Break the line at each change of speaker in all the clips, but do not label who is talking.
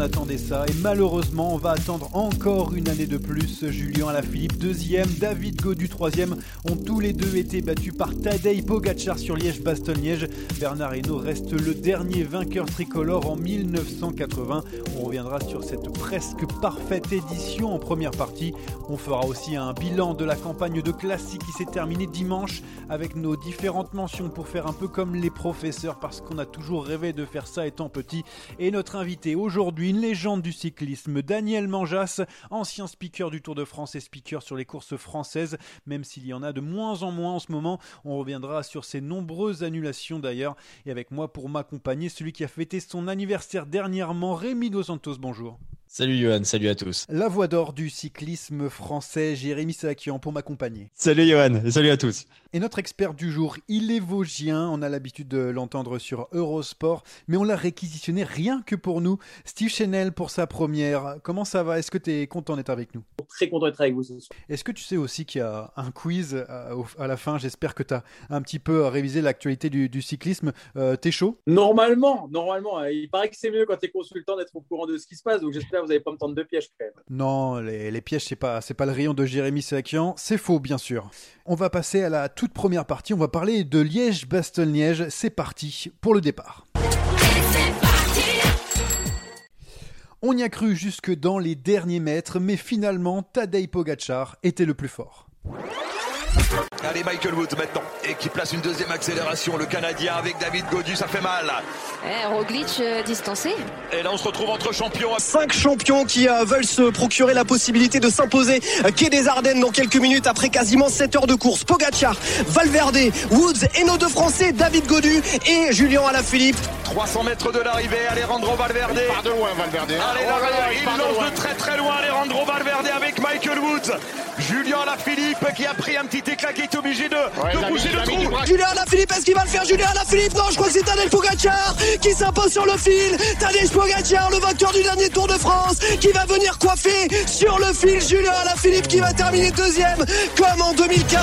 41 ans qu'on attendait ça et malheureusement on va attendre encore une année de plus. Julien Alaphilippe deuxième, David Godu troisième ont tous les deux été battus par Tadej Pogacar sur Liège-Bastogne-Liège. Bernard Hinault reste le dernier vainqueur tricolore en 1980. On reviendra sur cette presque parfaite édition en première partie. On fera aussi un bilan de la campagne de classique qui s'est terminée dimanche avec nos différentes mentions pour faire un peu comme les professeurs parce qu'on a toujours rêvé de faire ça étant petit. Et notre invité aujourd'hui, une légende du cyclisme, Daniel Manjas, ancien speaker du Tour de France et speaker sur les courses françaises, même s'il y en a de moins en moins en ce moment. On reviendra sur ces nombreuses annulations d'ailleurs. Et avec moi pour m'accompagner, celui qui a fêté son anniversaire dernièrement, Rémi Dos Santos, bonjour.
Salut Johan, salut à tous.
La voix d'or du cyclisme français, Jérémy Sakian, pour m'accompagner.
Salut Johan, salut à tous.
Et notre expert du jour, il est vosgien, on a l'habitude de l'entendre sur Eurosport, mais on l'a réquisitionné rien que pour nous. Steve Chanel pour sa première. Comment ça va? Est-ce que tu es content d'être avec nous?
Très content d'être avec vous ce soir.
Est-ce que tu sais aussi qu'il y a un quiz à, la fin? J'espère que tu as un petit peu révisé l'actualité du, cyclisme. Euh, t'es chaud?
Normalement, normalement. Il paraît que c'est mieux quand tu es consultant d'être au courant de ce qui se passe, donc j'espère vous n'allez pas me tendre de pièges quand même.
Non, les, pièges, c'est pas, c'est pas le rayon de Jérémy Sakian, c'est faux bien sûr. On va passer à la toute première partie, on va parler de Liège-Bastogne-Liège. C'est parti pour le départ. On y a cru jusque dans les derniers mètres, mais finalement, Tadej Pogacar était le plus fort.
Allez, Michael Woods maintenant, et qui place une deuxième accélération. Le Canadien avec David Godu, ça fait mal.
Eh, Roglic euh, distancé.
Et là, on se retrouve entre champions.
Cinq champions qui euh, veulent se procurer la possibilité de s'imposer euh, quai des Ardennes dans quelques minutes après quasiment 7 heures de course. Pogacar, Valverde, Woods et nos deux Français, David Godu et Julien Alaphilippe.
300 mètres de l'arrivée, Alejandro Valverde.
Il part de loin, Valverde.
Allez, là, il, lance de, très très loin, Alejandro Valverde avec Michael Woods. Julien Alaphilippe qui a pris un petit éclat qui est obligé de, de bouger le trou.
Julien Alaphilippe, est-ce qu'il va le faire Julien Alaphilippe? Non, je crois que c'est Tadej Pogacar qui s'impose sur le fil. Tadej Pogacar, le vainqueur du dernier Tour de France, qui va venir coiffer sur le fil. Julien Alaphilippe qui va terminer deuxième, comme en 2004.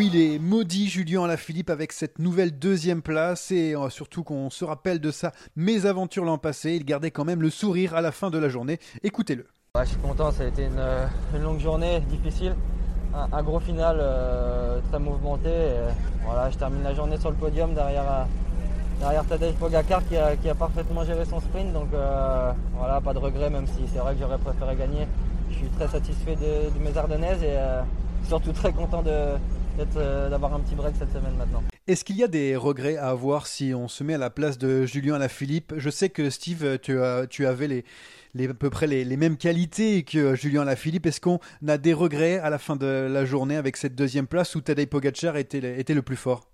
Oui, il est maudit Julien Alaphilippe avec cette nouvelle deuxième place et euh, surtout qu'on se rappelle de sa mésaventure l'an passé. Il gardait quand même le sourire à la fin de la journée. Écoutez-le.
je suis content, ça a été une, euh, longue journée difficile. Un, gros final euh, très mouvementé. voilà, je termine la journée sur le podium derrière, derrière Tadej Pogacar qui a, parfaitement géré son sprint. Donc voilà, pas de regret, même si c'est vrai que j'aurais préféré gagner. Je suis très satisfait de, de mes Ardennaises et surtout très content de, euh, d'avoir un petit break cette semaine maintenant.
Est-ce qu'il y a des regrets à avoir si on se met à la place de Julien Alaphilippe Je sais que Steve, tu, as, tu avais les, les, à peu près les, mêmes qualités que Julien Alaphilippe. Est-ce qu'on a des regrets à la fin de la journée avec cette deuxième place où Tadej Pogacar était, était le plus fort?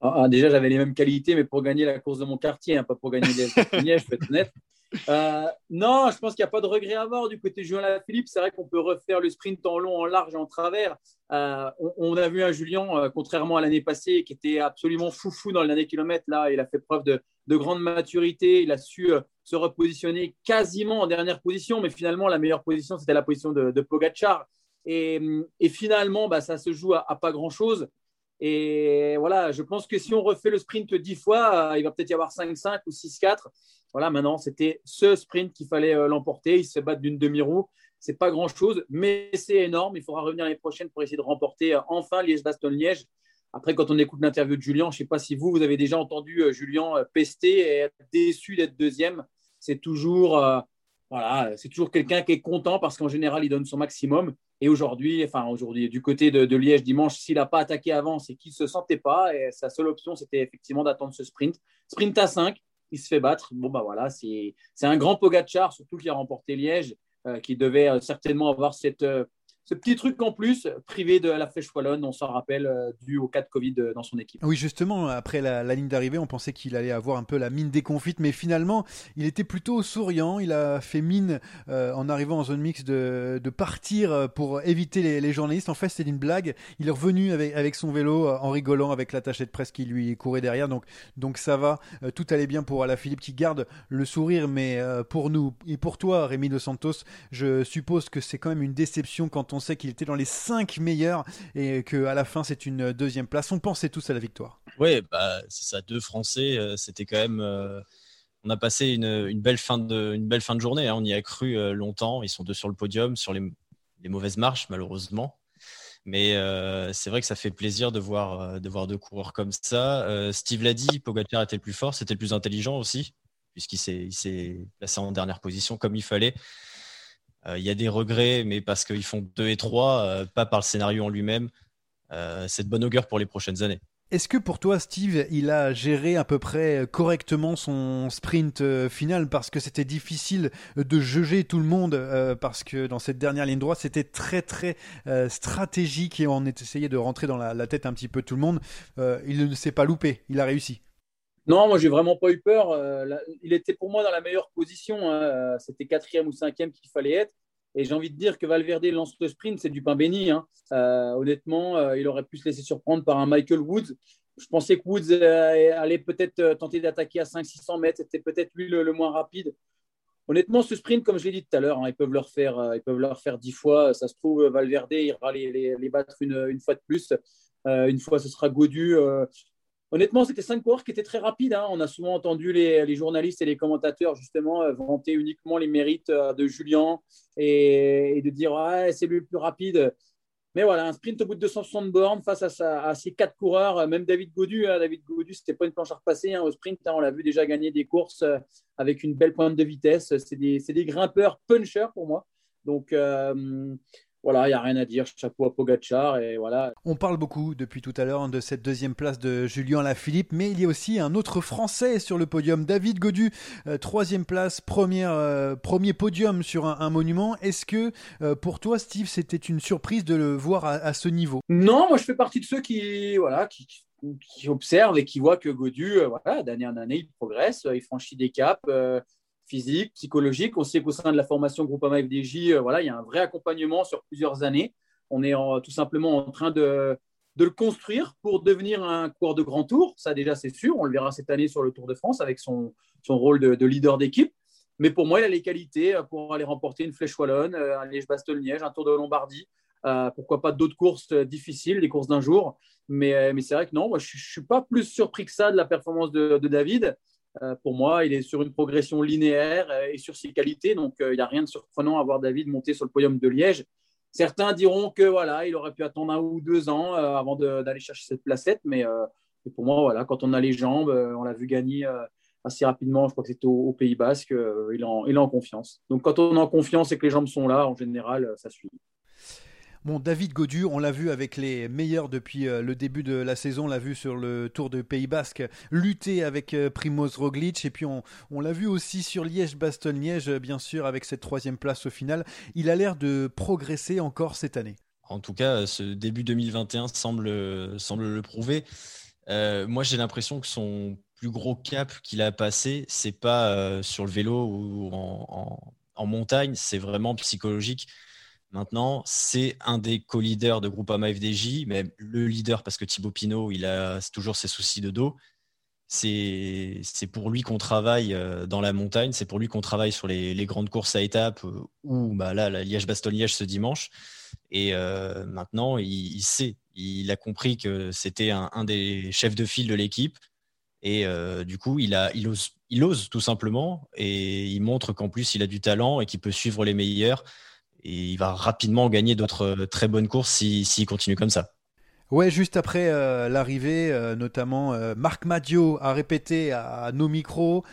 Ah, ah, déjà, j'avais les mêmes qualités, mais pour gagner la course de mon quartier, hein, pas pour gagner des je peux être honnête. Euh, non, je pense qu'il n'y a pas de regret à avoir du côté de Julien Philippe. C'est vrai qu'on peut refaire le sprint en long, en large en travers. Euh, on, a vu un Julien, euh, contrairement à l'année passée, qui était absolument foufou dans le dernier kilomètre. Là, il a fait preuve de, grande maturité. Il a su se repositionner quasiment en dernière position, mais finalement, la meilleure position, c'était la position de, de. Et, finalement, bah, ça se joue à pas grand-chose. Et voilà, je pense que si on refait le sprint dix fois, il va peut-être y avoir 5-5 ou 6-4. Voilà, maintenant, c'était ce sprint qu'il fallait euh, l'emporter. Il se battre d'une demi-roue. C'est pas grand-chose, mais c'est énorme. Il faudra revenir l'année prochaine pour essayer de remporter euh, enfin Liège-Bastogne-Liège. Après, quand on écoute l'interview de Julien, je ne sais pas si vous, vous avez déjà entendu euh, Julien pester et être déçu d'être deuxième. C'est toujours, voilà, c'est toujours quelqu'un qui est content parce qu'en général, il donne son maximum. Et aujourd'hui, enfin aujourd'hui, du côté de, Liège dimanche, s'il n'a pas attaqué avant, c'est qu'il ne se sentait pas. Et sa seule option, c'était effectivement d'attendre ce sprint. Sprint à 5, il se fait battre. Bon, bah voilà, c'est un grand Pogachar, surtout qui a remporté Liège, euh, qui devait euh, certainement avoir cette, euh, ce petit truc en plus, privé de la Flèche Wallonne, on s'en rappelle, euh, dû au cas de Covid euh, dans son équipe.
Oui, justement, après la, ligne d'arrivée, on pensait qu'il allait avoir un peu la mine déconfite, mais finalement, il était plutôt souriant. Il a fait mine euh, en arrivant en zone mixte de, partir pour éviter les, journalistes. En fait, c'était une blague. Il est revenu avec, son vélo en rigolant avec l'attaché de presse qui lui courait derrière. Donc, donc ça va. tout allait bien pour Philippe qui garde le sourire, mais pour nous et pour toi, Rémi Dos Santos, je suppose que c'est quand même une déception quand on on sait qu'il était dans les 5 meilleurs et qu'à la fin c'est une deuxième place. On pensait tous à la victoire.
Oui, bah, c'est ça, deux Français, euh, c'était quand même. Euh, on a passé une, belle fin de, journée, hein. on y a cru euh, longtemps. Ils sont deux sur le podium, sur les, mauvaises marches, malheureusement. Mais c'est vrai que ça fait plaisir de voir, de voir deux coureurs comme ça. Steve l'a dit, Pogacar était le plus fort, c'était le plus intelligent aussi, puisqu'il s'est placé en dernière position comme il fallait. Euh, il y a des regrets, mais parce qu'ils font 2 et 3, euh, pas par le scénario en lui-même. Euh, c'est de bonne augure pour les prochaines années.
Est-ce que pour toi, Steve, il a géré à peu près correctement son sprint final parce que c'était difficile de juger tout le monde parce que dans cette dernière ligne droite, c'était très très stratégique et on essayait de rentrer dans la, tête un petit peu tout le monde. il ne s'est pas loupé, il a réussi.
Non, moi, j'ai vraiment pas eu peur. Euh, il était pour moi dans la meilleure position. Hein. Euh, c'était quatrième ou cinquième qu'il fallait être. Et j'ai envie de dire que Valverde lance le sprint, c'est du pain béni. Hein. Euh, honnêtement, il aurait pu se laisser surprendre par un Michael Woods. Je pensais que Woods allait peut-être tenter d'attaquer à 500-600 mètres. C'était peut-être lui le, moins rapide. Honnêtement, ce sprint, comme je l'ai dit tout à l'heure, hein, ils peuvent le refaire, dix fois. Ça se trouve, Valverde ira les, battre une, une, fois de plus. une fois, ce sera Godu. Honnêtement, c'était cinq coureurs qui étaient très rapides. Hein. On a souvent entendu les, journalistes et les commentateurs justement euh, vanter uniquement les mérites euh, de Julien et, de dire ouais, c'est lui le plus rapide. Mais voilà, un sprint au bout de 260 bornes face à, ces quatre coureurs, euh, même David Godu. Hein. David Godu, c'était pas une planche à repasser hein, au sprint. on l'a vu déjà gagner des courses avec une belle pointe de vitesse. C'est des, des, grimpeurs punchers pour moi. Donc, voilà, il n'y a rien à dire. Chapeau à Pogachar et voilà.
On parle beaucoup depuis tout à l'heure de cette deuxième place de Julien Lafilippe, mais il y a aussi un autre Français sur le podium, David Godu, euh, troisième place, première, euh, premier podium sur un, monument. Est-ce que euh, pour toi, Steve, c'était une surprise de le voir à, ce niveau?
Non, moi je fais partie de ceux qui, voilà, qui, qui observent et qui voient que Godu, voilà, d'année en année, il progresse, il franchit des caps physique, psychologique. On sait qu'au sein de la formation Groupama FDJ, euh, voilà, il y a un vrai accompagnement sur plusieurs années. On est tout simplement en train de, le construire pour devenir un coureur de grand tour. Ça, déjà, c'est sûr. On le verra cette année sur le Tour de France avec son, rôle de, leader d'équipe. Mais pour moi, il a les qualités euh, pour aller remporter une Flèche Wallonne, euh, un Liège-Bastogne-Liège, un Tour de Lombardie. pourquoi pas d'autres courses difficiles, des courses d'un jour. Mais, c'est vrai que non, je ne suis pas plus surpris que ça de la performance de David. Euh, pour moi, il est sur une progression linéaire euh, et sur ses qualités. Donc, euh, il n'y a rien de surprenant à voir David monter sur le podium de Liège. Certains diront que voilà, il aurait pu attendre un ou deux ans avant d'aller chercher cette placette, mais pour moi, voilà, quand on a les jambes, on l'a vu gagner assez rapidement. Je crois que c'était au, Pays Basque. il, il est en confiance. Donc, quand on est en confiance et que les jambes sont là, en général, ça suit.
Bon, David Godu, on l'a vu avec les meilleurs depuis euh, le début de la saison, on l'a vu sur le Tour de Pays Basque, lutter avec euh, Primoz Roglic, et puis on, l'a vu aussi sur Liège-Bastogne-Liège, bien sûr, avec cette troisième place au final. Il a l'air de progresser encore cette année.
En tout cas, ce début 2021 semble, semble le prouver. moi, j'ai l'impression que son plus gros cap qu'il a passé, c'est pas sur le vélo ou en, montagne, c'est vraiment psychologique. Maintenant, c'est un des co-leaders de Groupama FDJ, mais le leader parce que Thibaut Pinot, il a toujours ses soucis de dos c'est pour lui qu'on travaille euh, dans la montagne, c'est pour lui qu'on travaille sur les, grandes courses à étapes euh, ou bah là, la Liège-Bastogne-Liège ce dimanche. Et euh, maintenant, il, sait, il a compris que c'était un, des chefs de file de l'équipe. Et du coup, il, ose tout simplement et il montre qu'en plus, il a du talent et qu'il peut suivre les meilleurs. Et il va rapidement gagner d'autres très bonnes courses s'il continue comme ça.
Ouais, juste après euh, l'arrivée, euh, notamment euh, Marc Madio a répété à, nos micros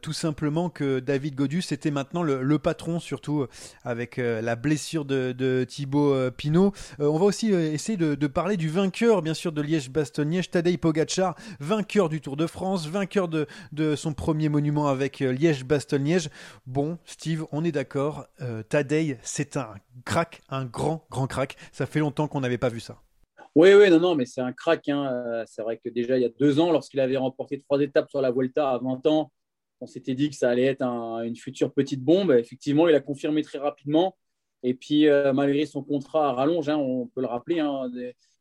tout simplement que David Godus était maintenant le, patron, surtout avec la blessure de, Thibaut Pinot. on va aussi essayer de, parler du vainqueur, bien sûr, de Liège-Bastogne-Liège, Tadej Pogacar, vainqueur du Tour de France, vainqueur de, de son premier monument avec Liège-Bastogne-Liège. Bon, Steve, on est d'accord, Tadej, c'est un crack, un grand, grand crack. Ça fait longtemps qu'on n'avait pas vu ça.
Oui, oui, non, non, mais c'est un crack. Hein. Euh, c'est vrai que déjà, il y a deux ans, lorsqu'il avait remporté trois étapes sur la Volta à 20 ans, on s'était dit que ça allait être une future petite bombe. Effectivement, il a confirmé très rapidement. Et puis, euh, malgré son contrat à rallonge, hein, on peut le rappeler, hein,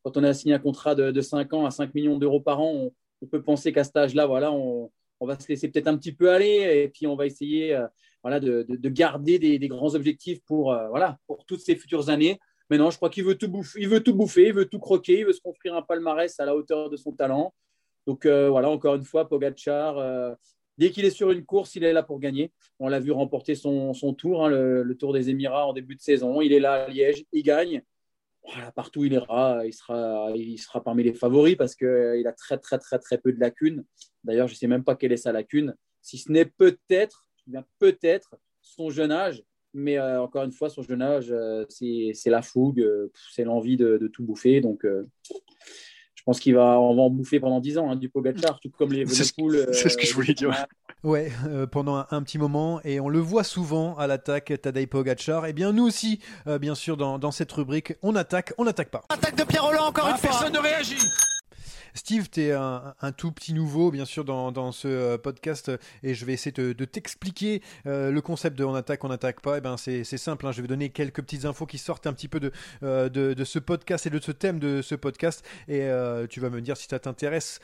quand on a signé un contrat de, de 5 ans à 5 millions d'euros par an, on, peut penser qu'à cet âge-là, voilà, on, va se laisser peut-être un petit peu aller et puis on va essayer euh, voilà, de, garder des, des, grands objectifs pour, voilà, pour toutes ces futures années. Mais non, je crois qu'il veut tout bouffer, il veut tout bouffer, il veut tout croquer, il veut se construire un palmarès à la hauteur de son talent. Donc euh, voilà, encore une fois, Pogachar, euh, dès qu'il est sur une course, il est là pour gagner. On l'a vu remporter son, tour, hein, le, Tour des Émirats en début de saison. Il est là à Liège, il gagne. Partout il ira, il sera, il sera parmi les favoris parce qu'il euh, a très, très, très, très peu de lacunes. D'ailleurs, je ne sais même pas quelle est sa lacune, si ce n'est peut-être, peut-être son jeune âge mais euh, encore une fois, son jeune âge, euh, c'est la fougue, euh, c'est l'envie de, tout bouffer. Donc, je pense qu'il va, on va en bouffer pendant 10 ans, hein, du Pogacar, tout comme les
C'est ce, que je voulais dire.
Ouais, pendant un, petit moment, et on le voit souvent à l'attaque, Tadej Pogacar. Et eh bien, nous aussi, bien sûr, dans, dans, cette rubrique, on attaque, on n'attaque pas.
Attaque de Pierre Roland, encore une fois.
Personne ne réagit.
Steve, tu es un, tout petit nouveau, bien sûr, dans, ce euh, podcast, et je vais essayer de, t'expliquer euh, le concept de on attaque, on n'attaque pas. Et eh ben, c'est simple, hein. je vais donner quelques petites infos qui sortent un petit peu euh, de, ce podcast et de ce thème de ce podcast, et tu vas me dire si ça t'intéresse,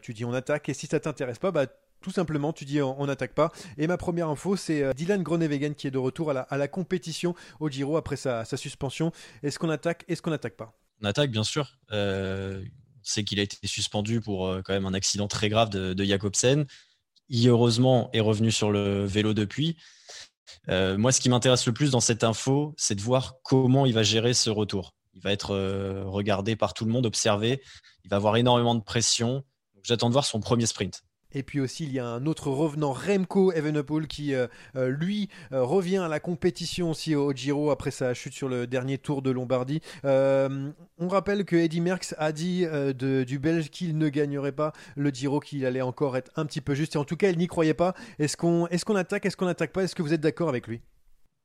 tu dis on attaque, et si ça t'intéresse pas, bah tout simplement, tu dis on n'attaque pas. Et ma première info, c'est Dylan Groenewegen qui est de retour à la, compétition au Giro après sa, sa suspension. Est-ce qu'on attaque Est-ce qu'on n'attaque pas?
On attaque, bien sûr c'est qu'il a été suspendu pour euh, quand même un accident très grave de, de Jacobsen. Il, heureusement, est revenu sur le vélo depuis. Euh, moi, ce qui m'intéresse le plus dans cette info, c'est de voir comment il va gérer ce retour. Il va être euh, regardé par tout le monde, observé. Il va avoir énormément de pression. J'attends de voir son premier sprint.
Et puis aussi, il y a un autre revenant, Remco Evenepoel, qui euh, euh, lui euh, revient à la compétition aussi au Giro après sa chute sur le dernier tour de Lombardie. on rappelle que Eddy Merckx a dit du Belge qu'il ne gagnerait pas le Giro, qu'il allait encore être un petit peu juste. Et en tout cas, il n'y croyait pas. Est-ce qu'on est qu'on attaque Est-ce qu'on n'attaque pas? Est-ce que vous êtes d'accord avec lui?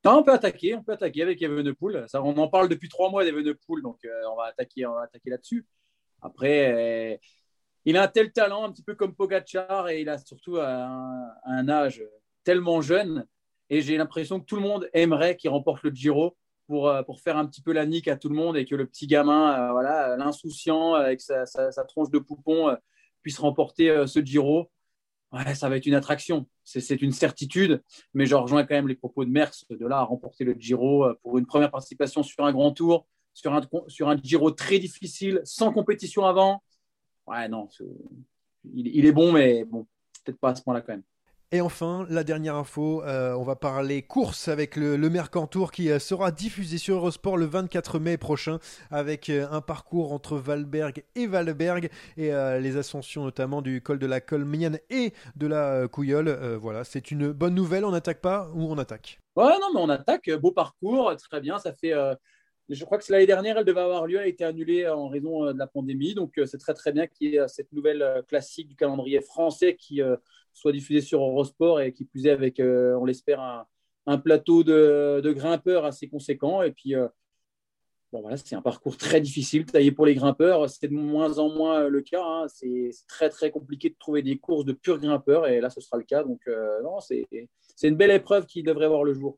On peut attaquer, on peut attaquer avec Evenepoel. Ça, on en parle depuis trois mois d'Evenepoel, donc on va attaquer, on va attaquer là-dessus. Après, il a un tel talent, un petit peu comme Pogachar, et il a surtout un, âge tellement jeune. Et j'ai l'impression que tout le monde aimerait qu'il remporte le Giro pour, euh, pour faire un petit peu la nique à tout le monde et que le petit gamin, euh, voilà, l'insouciant avec sa, tronche de poupon, euh, puisse remporter ce Giro. Ouais, ça va être une attraction, c'est une certitude, mais je rejoins quand même les propos de Merckx de là à remporter le Giro pour une première participation sur un grand tour, sur un, sur un Giro très difficile, sans compétition avant ouais, non, il, est bon, mais bon, peut-être pas à ce point-là quand même.
Et enfin, la dernière info, euh, on va parler course avec le, le Mercantour qui euh, sera diffusé sur Eurosport le 24 mai prochain avec euh, un parcours entre Valberg et Valberg et les ascensions notamment du col de la Colmienne et de la Couillole. voilà, c'est une bonne nouvelle, on n'attaque pas ou on attaque?
Ouais, non, mais on attaque, beau parcours, très bien, ça fait je crois que l'année dernière, elle devait avoir lieu, elle a été annulée en raison euh, de la pandémie. Donc, euh, c'est très, très bien qu'il y ait cette nouvelle euh, classique du calendrier français qui soit diffusée sur Eurosport et qui plus est avec, on l'espère, un, plateau de, grimpeurs assez conséquent. Et puis, voilà, c'est un parcours très difficile, taillé pour les grimpeurs. C'est de moins en moins le cas. Hein. C'est très, très compliqué de trouver des courses de purs grimpeurs. Et là, ce sera le cas. Donc, non, c'est une belle épreuve qui devrait voir le jour.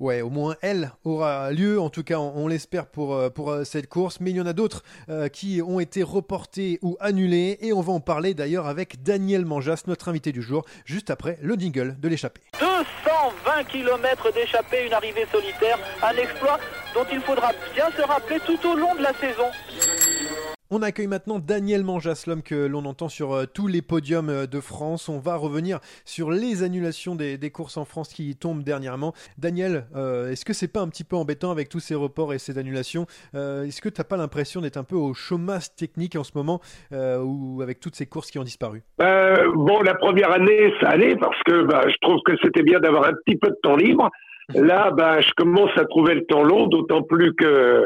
Ouais, au moins elle aura lieu, en tout cas on, l'espère pour, euh, euh, cette course, mais il y en a d'autres euh, qui ont été reportés ou annulés, et on va en parler d'ailleurs avec Daniel Manjas, notre invité du jour, juste après le jingle de l'échappée.
220 km d'échappée, une arrivée solitaire, un exploit dont il faudra bien se rappeler tout au long de la saison.
On accueille maintenant Daniel Manjas, l'homme que l'on entend sur euh, tous les podiums euh, de France. On va revenir sur les annulations des, courses en France qui tombent dernièrement. Daniel, euh, est-ce que c'est pas un petit peu embêtant avec tous ces reports et ces annulations? Est-ce que tu n'as pas l'impression d'être un peu au chômage technique en ce moment ou avec toutes ces courses qui ont disparu?
Bon, la première année, ça allait parce que bah, je trouve que c'était bien d'avoir un petit peu de temps libre. Là, bah, je commence à trouver le temps long, d'autant plus que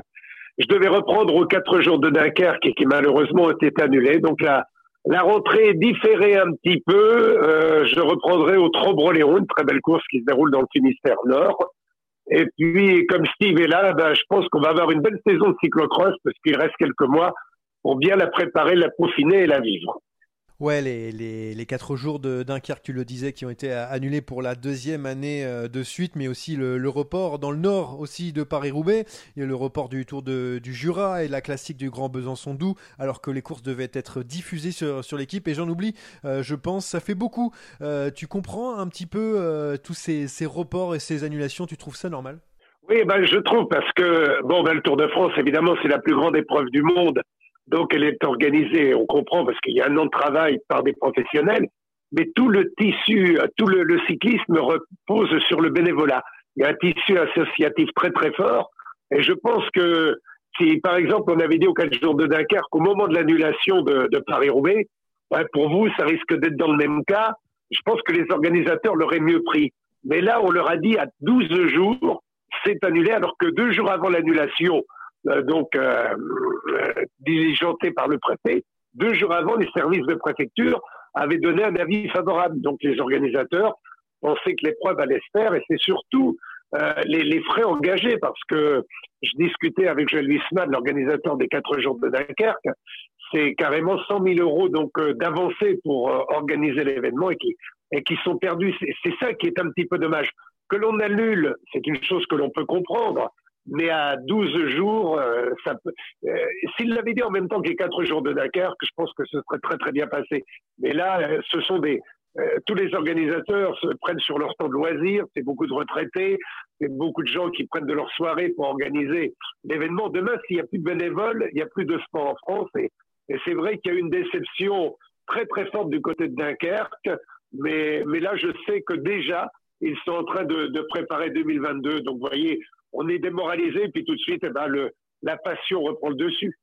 je devais reprendre aux quatre jours de Dunkerque et qui malheureusement ont été annulés. Donc la, la rentrée est différée un petit peu. Euh, je reprendrai au Trobreléon, une très belle course qui se déroule dans le Finistère Nord. Et puis, comme Steve est là, ben, je pense qu'on va avoir une belle saison de cyclocross parce qu'il reste quelques mois pour bien la préparer, la peaufiner et la vivre.
Ouais, les, les, quatre jours de Dunkerque, tu le disais, qui ont été annulés pour la deuxième année euh, de suite, mais aussi le, report dans le nord aussi de Paris-Roubaix, il y a le report du Tour de, du Jura et la classique du Grand Besançon-Doubs, alors que les courses devaient être diffusées sur, sur l'équipe. Et j'en oublie, euh, je pense, ça fait beaucoup. Euh, tu comprends un petit peu tous ces, ces, reports et ces annulations, tu trouves ça normal?
Oui, ben, je trouve, parce que bon, ben, le Tour de France, évidemment, c'est la plus grande épreuve du monde. Donc elle est organisée, on comprend, parce qu'il y a un an de travail par des professionnels, mais tout le tissu, tout le, cyclisme repose sur le bénévolat. Il y a un tissu associatif très très fort, et je pense que si par exemple on avait dit aux quatre jours de Dunkerque qu'au moment de l'annulation de, Paris-Roubaix, pour vous ça risque d'être dans le même cas, je pense que les organisateurs l'auraient mieux pris. Mais là on leur a dit à 12 jours, c'est annulé, alors que deux jours avant l'annulation, donc euh, euh, diligenté par le préfet. Deux jours avant, les services de préfecture avaient donné un avis favorable. Donc les organisateurs pensaient que l'épreuve allait se faire et c'est surtout les, les, frais engagés parce que je discutais avec Joël Wisman, l'organisateur des quatre jours de Dunkerque, c'est carrément 100 000 euros donc d'avancée pour organiser l'événement et qui, et qui sont perdus. C'est ça qui est un petit peu dommage. Que l'on annule, c'est une chose que l'on peut comprendre mais à 12 jours, euh, ça peut. Euh, S'il l'avait dit en même temps que les 4 jours de Dakar, je pense que ce serait très très bien passé. Mais là, euh, ce sont des. tous les organisateurs se prennent sur leur temps de loisir, c'est beaucoup de retraités, c'est beaucoup de gens qui prennent de leur soirée pour organiser l'événement. Demain, s'il n'y a plus de bénévoles, il n'y a plus de sport en France. Et, et c'est vrai qu'il y a une déception très très forte du côté de Dunkerque. Mais, mais là, je sais que déjà, ils sont en train de, de préparer 2022. Donc, vous voyez, on est démoralisé, puis tout de suite, eh ben, la passion reprend le dessus.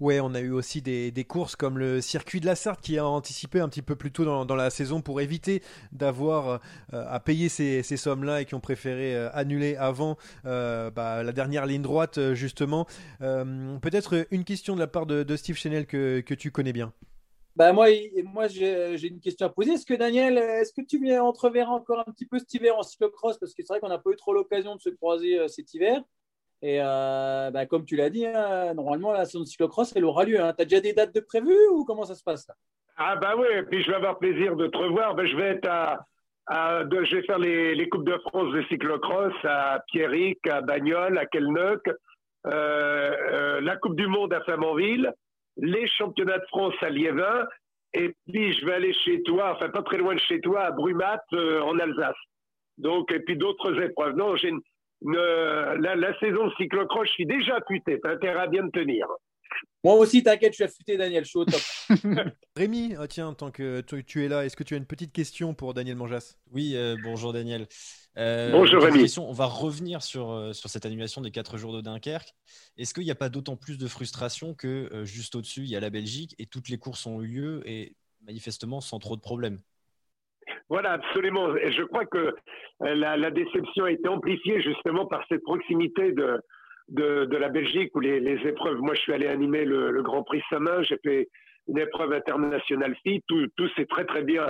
Ouais, on a eu aussi des, courses comme le circuit de la Sarthe qui a anticipé un petit peu plus tôt dans, la saison pour éviter d'avoir euh, à payer ces, sommes-là et qui ont préféré euh, annuler avant euh, bah, la dernière ligne droite justement. Peut-être une question de la part de, Steve Chanel que, tu connais bien.
Bah moi, moi j'ai une question à poser. Est-ce que Daniel, est-ce que tu entreverras encore un petit peu cet hiver en cyclocross? Parce que c'est vrai qu'on n'a pas eu trop l'occasion de se croiser euh, cet hiver. Et euh, bah, comme tu l'as dit, hein, normalement, la saison de cyclocross, elle aura lieu. Hein. Tu as déjà des dates de prévues ou comment ça se passe
Ah bah oui, et puis je vais avoir plaisir de te revoir. Ben, je vais être à, je vais faire les, Coupes de France de cyclocross à Pierrick, à Bagnoles, à Kelneuc, euh, la Coupe du Monde à Flamanville les championnats de France à Liévin, et puis je vais aller chez toi, enfin pas très loin de chez toi, à Brumat, euh, en Alsace. Donc, et puis d'autres épreuves. Non, j'ai la, saison de cyclocross, je suis déjà affûté. T'as intérêt à bien me tenir.
Moi aussi, t'inquiète, je suis affûté, Daniel. Je suis au top.
Rémi, ah, tiens, tant que tu, es là, est-ce que tu as une petite question pour Daniel Manjas?
Oui, euh, bonjour Daniel.
Euh, Bonjour Rémi.
On va revenir sur, euh, sur cette annulation des 4 jours de Dunkerque. Est-ce qu'il n'y a pas d'autant plus de frustration que euh, juste au-dessus, il y a la Belgique et toutes les courses ont eu lieu et manifestement sans trop de problèmes?
Voilà, absolument. Et je crois que la, déception a été amplifiée justement par cette proximité de, de, la Belgique où les, épreuves. Moi, je suis allé animer le, Grand Prix Samin, j'ai fait une épreuve internationale FI, tout, tout s'est très très bien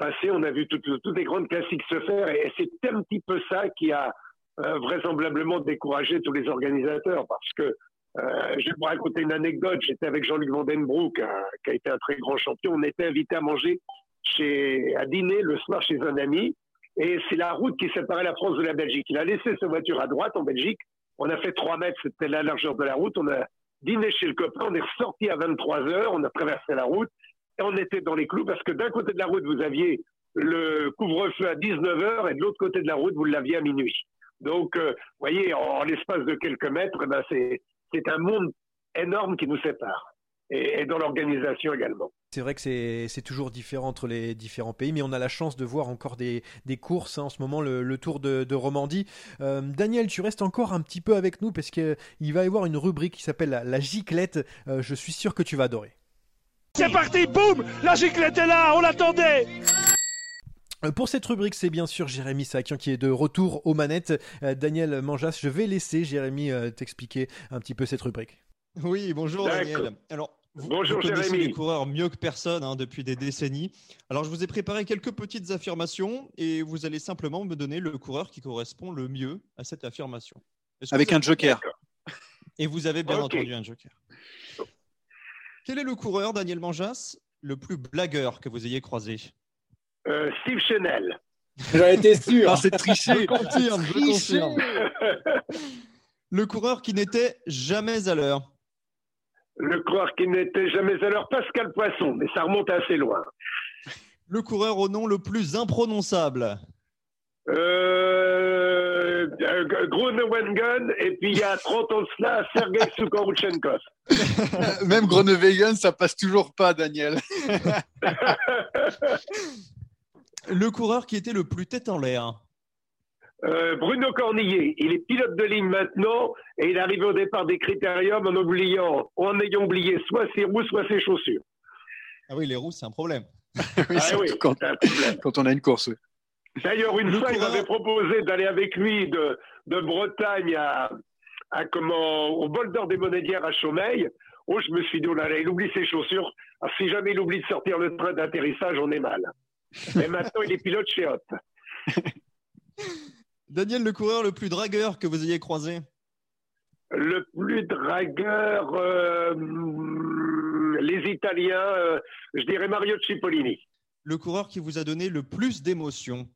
passé, on a vu toutes, les grandes classiques se faire et c'est un petit peu ça qui a vraisemblablement décourager tous les organisateurs parce que je vais vous raconter une anecdote. J'étais avec Jean-Luc Vandenbroek, qui a été un très grand champion. On était invité à manger chez, à dîner le soir chez un ami. Et c'est la route qui séparait la France de la Belgique. Il a laissé sa voiture à droite en Belgique. On a fait 3 mètres, c'était la largeur de la route. On a dîné chez le copain, on est ressorti à 23 heures, on a traversé la route on était dans les clous parce que d'un côté de la route, vous aviez le couvre-feu à 19 heures et de l'autre côté de la route, vous l'aviez à minuit. Donc, euh, vous voyez, en, l'espace de quelques mètres, ben c'est un monde énorme qui nous sépare et, dans l'organisation également.
C'est vrai que c'est toujours différent entre les différents pays, mais on a la chance de voir encore des, courses hein, en ce moment, le, Tour de, de Romandie. Euh, Daniel, tu restes encore un petit peu avec nous parce qu'il va y avoir une rubrique qui s'appelle la, giclette. Euh, je suis sûr que tu vas adorer.
C'est parti, boum La giclette est là, on l'attendait
euh, pour cette rubrique, c'est bien sûr Jérémy Sakian qui est de retour aux manettes. Daniel Manjas, je vais laisser Jérémy t'expliquer un petit peu cette rubrique.
Oui, bonjour Daniel. Alors, vous,
Bonjour
connaissez les coureurs mieux que personne hein, depuis des décennies. Alors je vous ai préparé quelques petites affirmations et vous allez simplement me donner le coureur qui correspond le mieux à cette affirmation.
Avec un joker.
Et vous avez bien entendu un joker. Quel est le coureur, Daniel Manjas, le plus blagueur que vous ayez croisé?
Euh, Steve Chanel.
J'en été sûr.
Ah, c'est triché.
Je confirme, je confirme. le coureur qui n'était jamais à l'heure
le coureur qui n'était jamais à l'heure, Pascal Poisson, mais ça remonte assez loin.
Le coureur au nom le plus imprononçable
euh, Groenewegen, et puis il y a 30 ans de cela, Sergei.
Même Groenewegen, ça passe toujours pas, Daniel.
le coureur qui était le plus tête en l'air
euh, Bruno Cornillet, il est pilote de ligne maintenant et il arrive au départ des critériums en oubliant, en ayant oublié soit ses roues, soit ses chaussures.
Ah oui, les roues, c'est un problème.
oui, ah oui, quand, quand, on a une course.
D'ailleurs, une fois, il m'avait proposé d'aller avec lui de, de Bretagne à, à, comment, au Boulder des Monédières à Chaumeil. Oh, je me suis dit, oh là là, il oublie ses chaussures. Si jamais il oublie de sortir le train d'atterrissage, on est mal. Et maintenant, il est pilote chez Hot.
Daniel, le coureur le plus dragueur que vous ayez croisé?
Le plus dragueur, euh, les Italiens, euh, je dirais Mario Cipollini.
Le coureur qui vous a donné le plus d'émotions?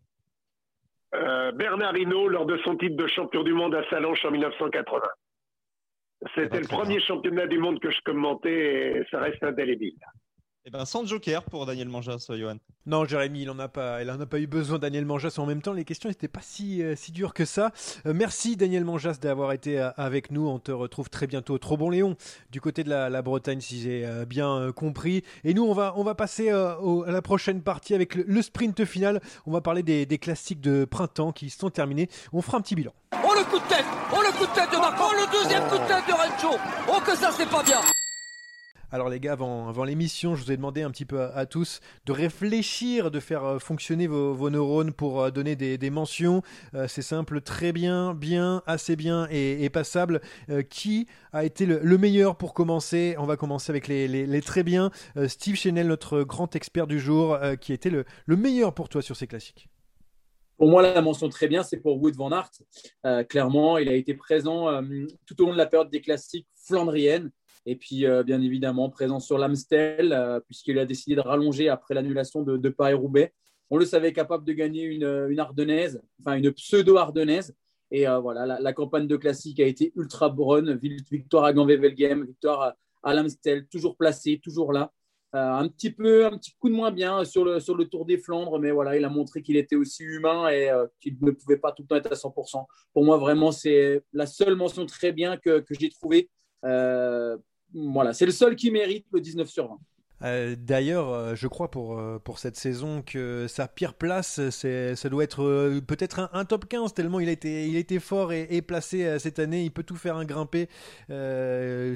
Euh, Bernard Hinault lors de son titre de champion du monde à Salanches en 1980. C'était le premier championnat du monde que je commentais et ça reste indélébile.
Eh ben, sans joker pour Daniel Manjas, euh, Johan.
Non, Jérémy, il en a pas, il en a pas eu besoin. Daniel Manjas. En même temps, les questions n'étaient pas si euh, si dures que ça. Euh, merci Daniel Manjas d'avoir été avec nous. On te retrouve très bientôt. Trop bon Léon, du côté de la, Bretagne, si j'ai bien compris. Et nous, on va on va passer à la prochaine partie avec le, sprint final. On va parler des, des, classiques de printemps qui sont terminés. On fera un petit bilan.
Oh le coup de tête, oh le coup de tête de Marco, oh le deuxième coup de tête de Rencho. Oh que ça c'est pas bien.
Alors les gars, avant, l'émission, je vous ai demandé un petit peu à, tous de réfléchir, de faire euh, fonctionner vos, neurones pour euh, donner des, mentions. Euh, c'est simple, très bien, bien, assez bien et, passable. qui a été le, meilleur pour commencer? On va commencer avec les, très bien. Steve Chenel, notre grand expert du jour, qui a été le, meilleur pour toi sur ces classiques
pour moi, la mention très bien, c'est pour Wood Van Aert. clairement, il a été présent tout au long de la période des classiques flandriennes. Et puis, euh, bien évidemment, présent sur l'Amstel, euh, puisqu'il a décidé de rallonger après l'annulation de, Paris-Roubaix. On le savait capable de gagner une, ardennaise, enfin une pseudo-ardennaise. Et euh, voilà, la, campagne de classique a été ultra bonne. Victoire à Ganvevelgem, victoire à, l'Amstel, toujours placé, toujours là. un petit peu, un petit coup de moins bien sur le, Tour des Flandres, mais voilà, il a montré qu'il était aussi humain et qu'il ne pouvait pas tout le temps être à 100%. Pour moi, vraiment, c'est la seule mention très bien que j'ai trouvée voilà, c'est le seul qui mérite le 19 sur 20.
Euh, d'ailleurs, euh, je crois pour, euh, pour cette saison que sa pire place, ça doit être peut-être un, top 15, tellement il été fort et, placé cette année. Il peut tout faire un grimper,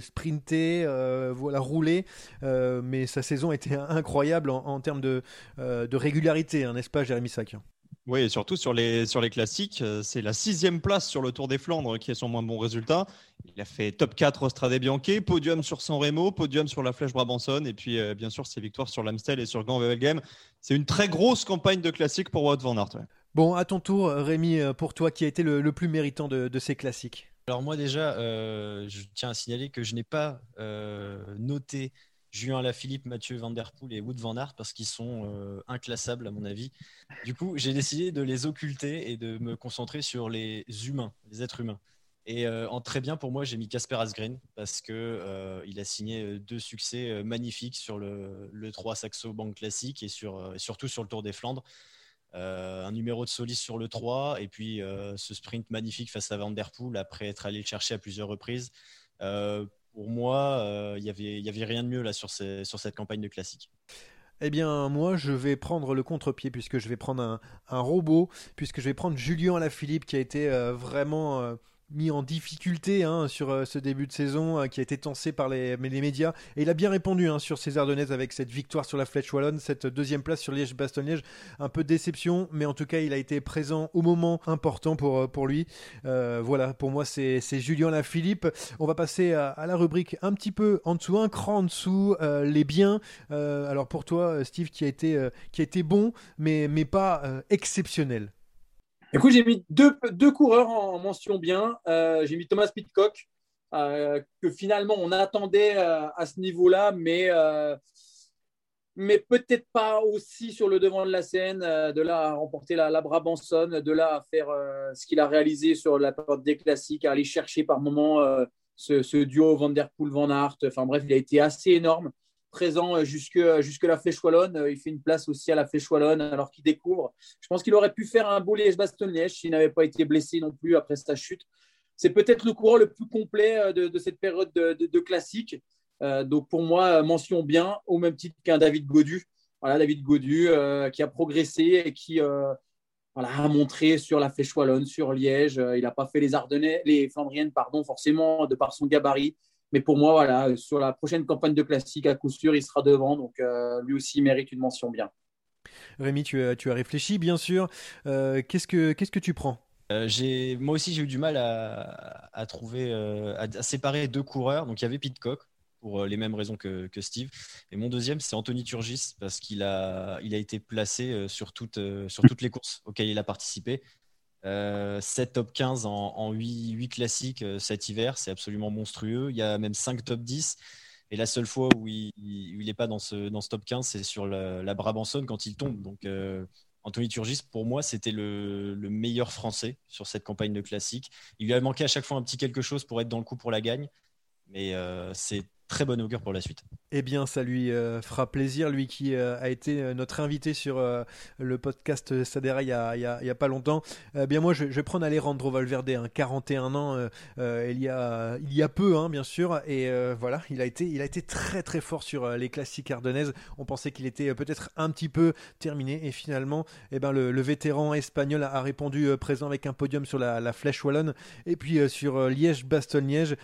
sprinter, voilà, rouler. mais sa saison a été incroyable en, termes de, de régularité, hein, n'est-ce pas, Jérémy Sac?
Oui, et surtout sur les, sur les classiques, euh, c'est la sixième place sur le Tour des Flandres qui est son moins bon résultat. Il a fait top 4 au Strade Bianche, podium sur San Remo, podium sur la Flèche Brabanson, et puis euh, bien sûr ses victoires sur l'Amstel et sur Gand Wevelgem. C'est une très grosse campagne de classiques pour Wout van Aert.
Bon, à ton tour, Rémi, euh, pour toi, qui a été le, plus méritant de, ces classiques?
Alors moi déjà, je tiens à signaler que je n'ai pas noté Julien Lafilippe, Mathieu Van Der Poel et Wood Van Aert parce qu'ils sont euh, inclassables à mon avis. Du coup, j'ai décidé de les occulter et de me concentrer sur les humains, les êtres humains. Et euh, en très bien pour moi, j'ai mis Casper Asgreen parce que euh, il a signé deux succès magnifiques sur le, le 3 Saxo Bank Classique et, sur, surtout sur le Tour des Flandres. un numéro de Solis sur le 3 et puis ce sprint magnifique face à Van Der Poel après être allé le chercher à plusieurs reprises pour moi, euh, il n'y avait, rien de mieux là sur, sur cette campagne de classique.
Eh bien, moi, je vais prendre le contre-pied puisque je vais prendre un, robot, puisque je vais prendre Julien Alaphilippe qui a été euh, vraiment euh, mis en difficulté hein, sur euh, ce début de saison euh, qui a été tensé par les, médias et il a bien répondu hein, sur ces Ardennaises avec cette victoire sur la Flèche Wallonne, cette deuxième place sur Liège-Bastogne-Liège, un peu de déception mais en tout cas il a été présent au moment important pour, euh, pour lui. voilà, pour moi c'est Julien Lafilippe. On va passer à, la rubrique un petit peu en dessous, un cran en dessous, les biens. alors pour toi Steve qui a été, qui a été bon mais, mais pas exceptionnel.
Écoute, j'ai mis deux, deux, coureurs en mention bien. Euh, j'ai mis Thomas Pitcock, euh, que finalement on attendait euh, à ce niveau-là, mais, mais peut-être pas aussi sur le devant de la scène, de là à remporter la, la Brabanson, de là à faire ce qu'il a réalisé sur la période des classiques, à aller chercher par moments ce, ce, duo Van Der Poel-Van Aert. Enfin bref, il a été assez énorme présent euh, jusque, euh, jusque la Flèche Wallonne. Euh, il fait une place aussi à la Flèche Wallonne alors qu'il découvre. Je pense qu'il aurait pu faire un beau Liège-Bastogne-Liège s'il n'avait pas été blessé non plus après sa chute. C'est peut-être le coureur le plus complet de, cette période de, de, classique. donc pour moi, mention bien, au même titre qu'un David Godu. Voilà, David Godu qui a progressé et qui voilà, a montré sur la Flèche Wallonne, sur Liège. il n'a pas fait les Ardennais, les Flandriennes, pardon, forcément, de par son gabarit. Mais pour moi, voilà, sur la prochaine campagne de classique, à coup sûr, il sera devant. Donc euh, lui aussi mérite une mention bien.
Rémi, tu as, tu as réfléchi, bien sûr. Euh, qu'est-ce, que, qu'est-ce que tu prends?
Euh, j'ai, moi aussi, j'ai eu du mal à, à trouver, à, séparer deux coureurs. Donc, il y avait Pitcock pour les mêmes raisons que, que Steve. Et mon deuxième, c'est Anthony Turgis parce qu'il a, il a été placé sur, toutes, sur toutes les courses auxquelles il a participé. 7 euh, top 15 en, 8, classiques euh, cet hiver, c'est absolument monstrueux. Il y a même 5 top 10. Et la seule fois où il n'est pas dans ce, top 15, c'est sur la, la, Brabanson quand il tombe. Donc, euh, Anthony Turgis, pour moi, c'était le, meilleur français sur cette campagne de classique. Il lui a manqué à chaque fois un petit quelque chose pour être dans le coup pour la gagne. Mais c'est très bon augure pour la suite.
Eh bien, ça lui euh, fera plaisir, lui qui euh, a été euh, notre invité sur le podcast Sadera il y a, pas longtemps. Eh bien, moi, je, vais prendre Alejandro Valverde, hein, 41 ans, il, y a, il y a peu, hein, bien sûr, et voilà, il a, été, il a été très très fort sur les classiques ardennaises. On pensait qu'il était peut-être un petit peu terminé, et finalement, eh ben, le, vétéran espagnol a, répondu présent avec un podium sur la, la Flèche Wallonne, et puis sur Liège-Bastogne-Liège.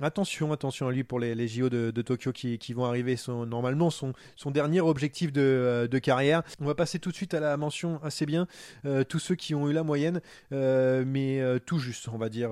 attention, attention à lui pour les JO de, de Tokyo qui qui vont arriver sont normalement son, son dernier objectif de, euh, de, carrière. On va passer tout de suite à la mention assez bien, euh, tous ceux qui ont eu la moyenne, euh, mais tout juste, on va dire,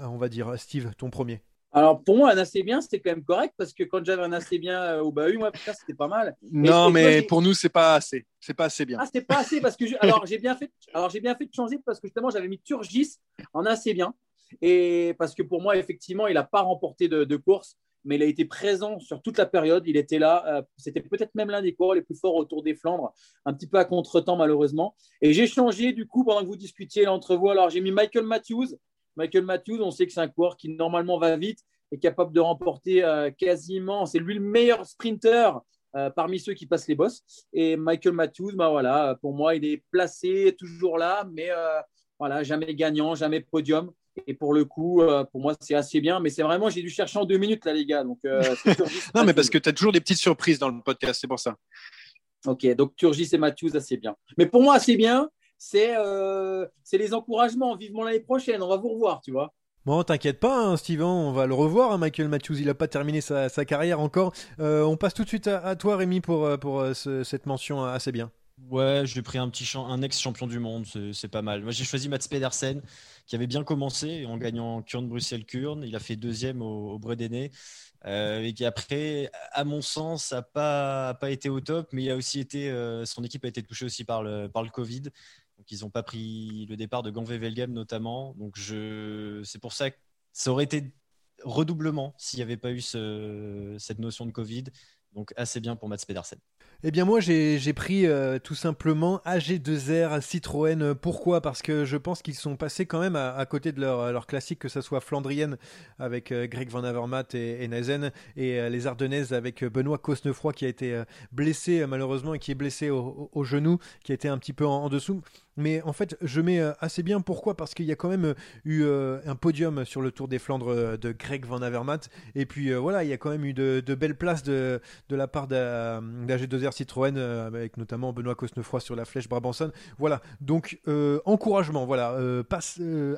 on va dire Steve, ton premier.
Alors pour moi, un assez bien, c'était quand même correct parce que quand j'avais un assez bien au bahut, moi, c'était pas mal.
non, mais pour nous, c'est pas assez. C'est pas assez bien.
Ah, c'est pas assez parce que alors j'ai bien fait. Alors j'ai bien fait de changer parce que justement j'avais mis Turgis en assez bien et parce que pour moi effectivement il n'a pas remporté de, de course mais il a été présent sur toute la période. Il était là. Euh, c'était peut-être même l'un des coureurs les plus forts autour des Flandres, un petit peu à contre-temps malheureusement. Et j'ai changé du coup pendant que vous discutiez l'entrevoix. Alors j'ai mis Michael Matthews. Michael Matthews, on sait que c'est un coureur qui normalement va vite et capable de remporter euh, quasiment. C'est lui le meilleur sprinter euh, parmi ceux qui passent les bosses. Et Michael Matthews, bah voilà, pour moi, il est placé toujours là, mais voilà, jamais gagnant, jamais podium. Et pour le coup, euh, pour moi, c'est assez bien. Mais c'est vraiment, j'ai dû chercher en deux minutes, là, les gars. Donc, euh,
non, mais parce que tu as toujours des petites surprises dans le podcast, c'est pour ça.
Ok, donc Turgis et Matthews, assez bien. Mais pour moi, assez bien, c'est euh, les encouragements. Vivement l'année prochaine, on va vous revoir, tu vois.
Bon, t'inquiète pas, hein, Steven, on va le revoir. Hein, Michael Matthews, il n'a pas terminé sa, carrière encore. on passe tout de suite à, toi, Rémi, pour, pour cette mention assez bien.
Ouais, j'ai pris un petit un ex-champion du monde, c'est pas mal. Moi, j'ai choisi Mats Pedersen, qui avait bien commencé en gagnant Kurn Bruxelles-Kurn. Il a fait deuxième au, au euh, et qui après, à mon sens, n'a pas, pas été au top, mais il a aussi été, euh, son équipe a été touchée aussi par le, Covid. Donc, ils n'ont pas pris le départ de Ganvé Velgem notamment. Donc, c'est pour ça que ça aurait été redoublement s'il n'y avait pas eu cette notion de Covid. Donc, assez bien pour Mats Pedersen.
Eh bien moi j'ai pris euh, tout simplement AG2R Citroën. Pourquoi? Parce que je pense qu'ils sont passés quand même à, côté de leur, leur, classique, que ce soit Flandrienne avec euh, Greg Van Avermaet et, et et euh, les Ardennaises avec Benoît Cosnefroy qui a été blessé malheureusement et qui est blessé au, genou, qui a été un petit peu en dessous mais en fait, je mets euh, assez bien. Pourquoi? Parce qu'il y a quand même euh, eu euh, un podium sur le Tour des Flandres de Greg Van Avermaet. Et puis voilà, il y a quand même eu de, belles places de, la part d'AG2R Citroën, avec notamment Benoît Cosnefroy sur la flèche Brabanson. Voilà, donc encouragement, voilà,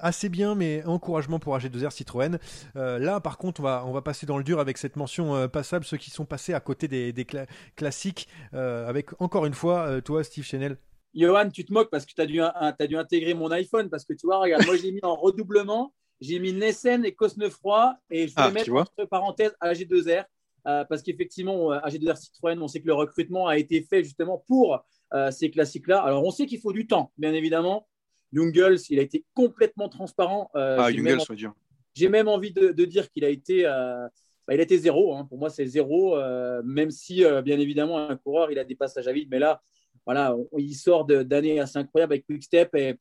assez bien, mais encouragement pour AG2R Citroën. là, par contre, on va, passer dans le dur avec cette mention passable, ceux qui sont passés à côté des, classiques, avec encore une fois, toi, Steve Chanel.
Johan, tu te moques parce que tu as, dû, as dû intégrer mon iPhone parce que tu vois, regarde, moi j'ai mis en redoublement, j'ai mis Nessen et Cosnefroy et je vais ah, mettre entre parenthèses AG2R euh, parce qu'effectivement, AG2R Citroën, on sait que le recrutement a été fait justement pour euh, ces classiques-là. Alors on sait qu'il faut du temps, bien évidemment. Jungles, il a été complètement transparent.
Euh, ah, Jungles,
J'ai même envie de, dire qu'il a été. Bah, il a été zéro, hein. pour moi c'est zéro, même si bien évidemment un coureur il a des passages à vide, mais là voilà, il sort d'années assez incroyables avec Quickstep et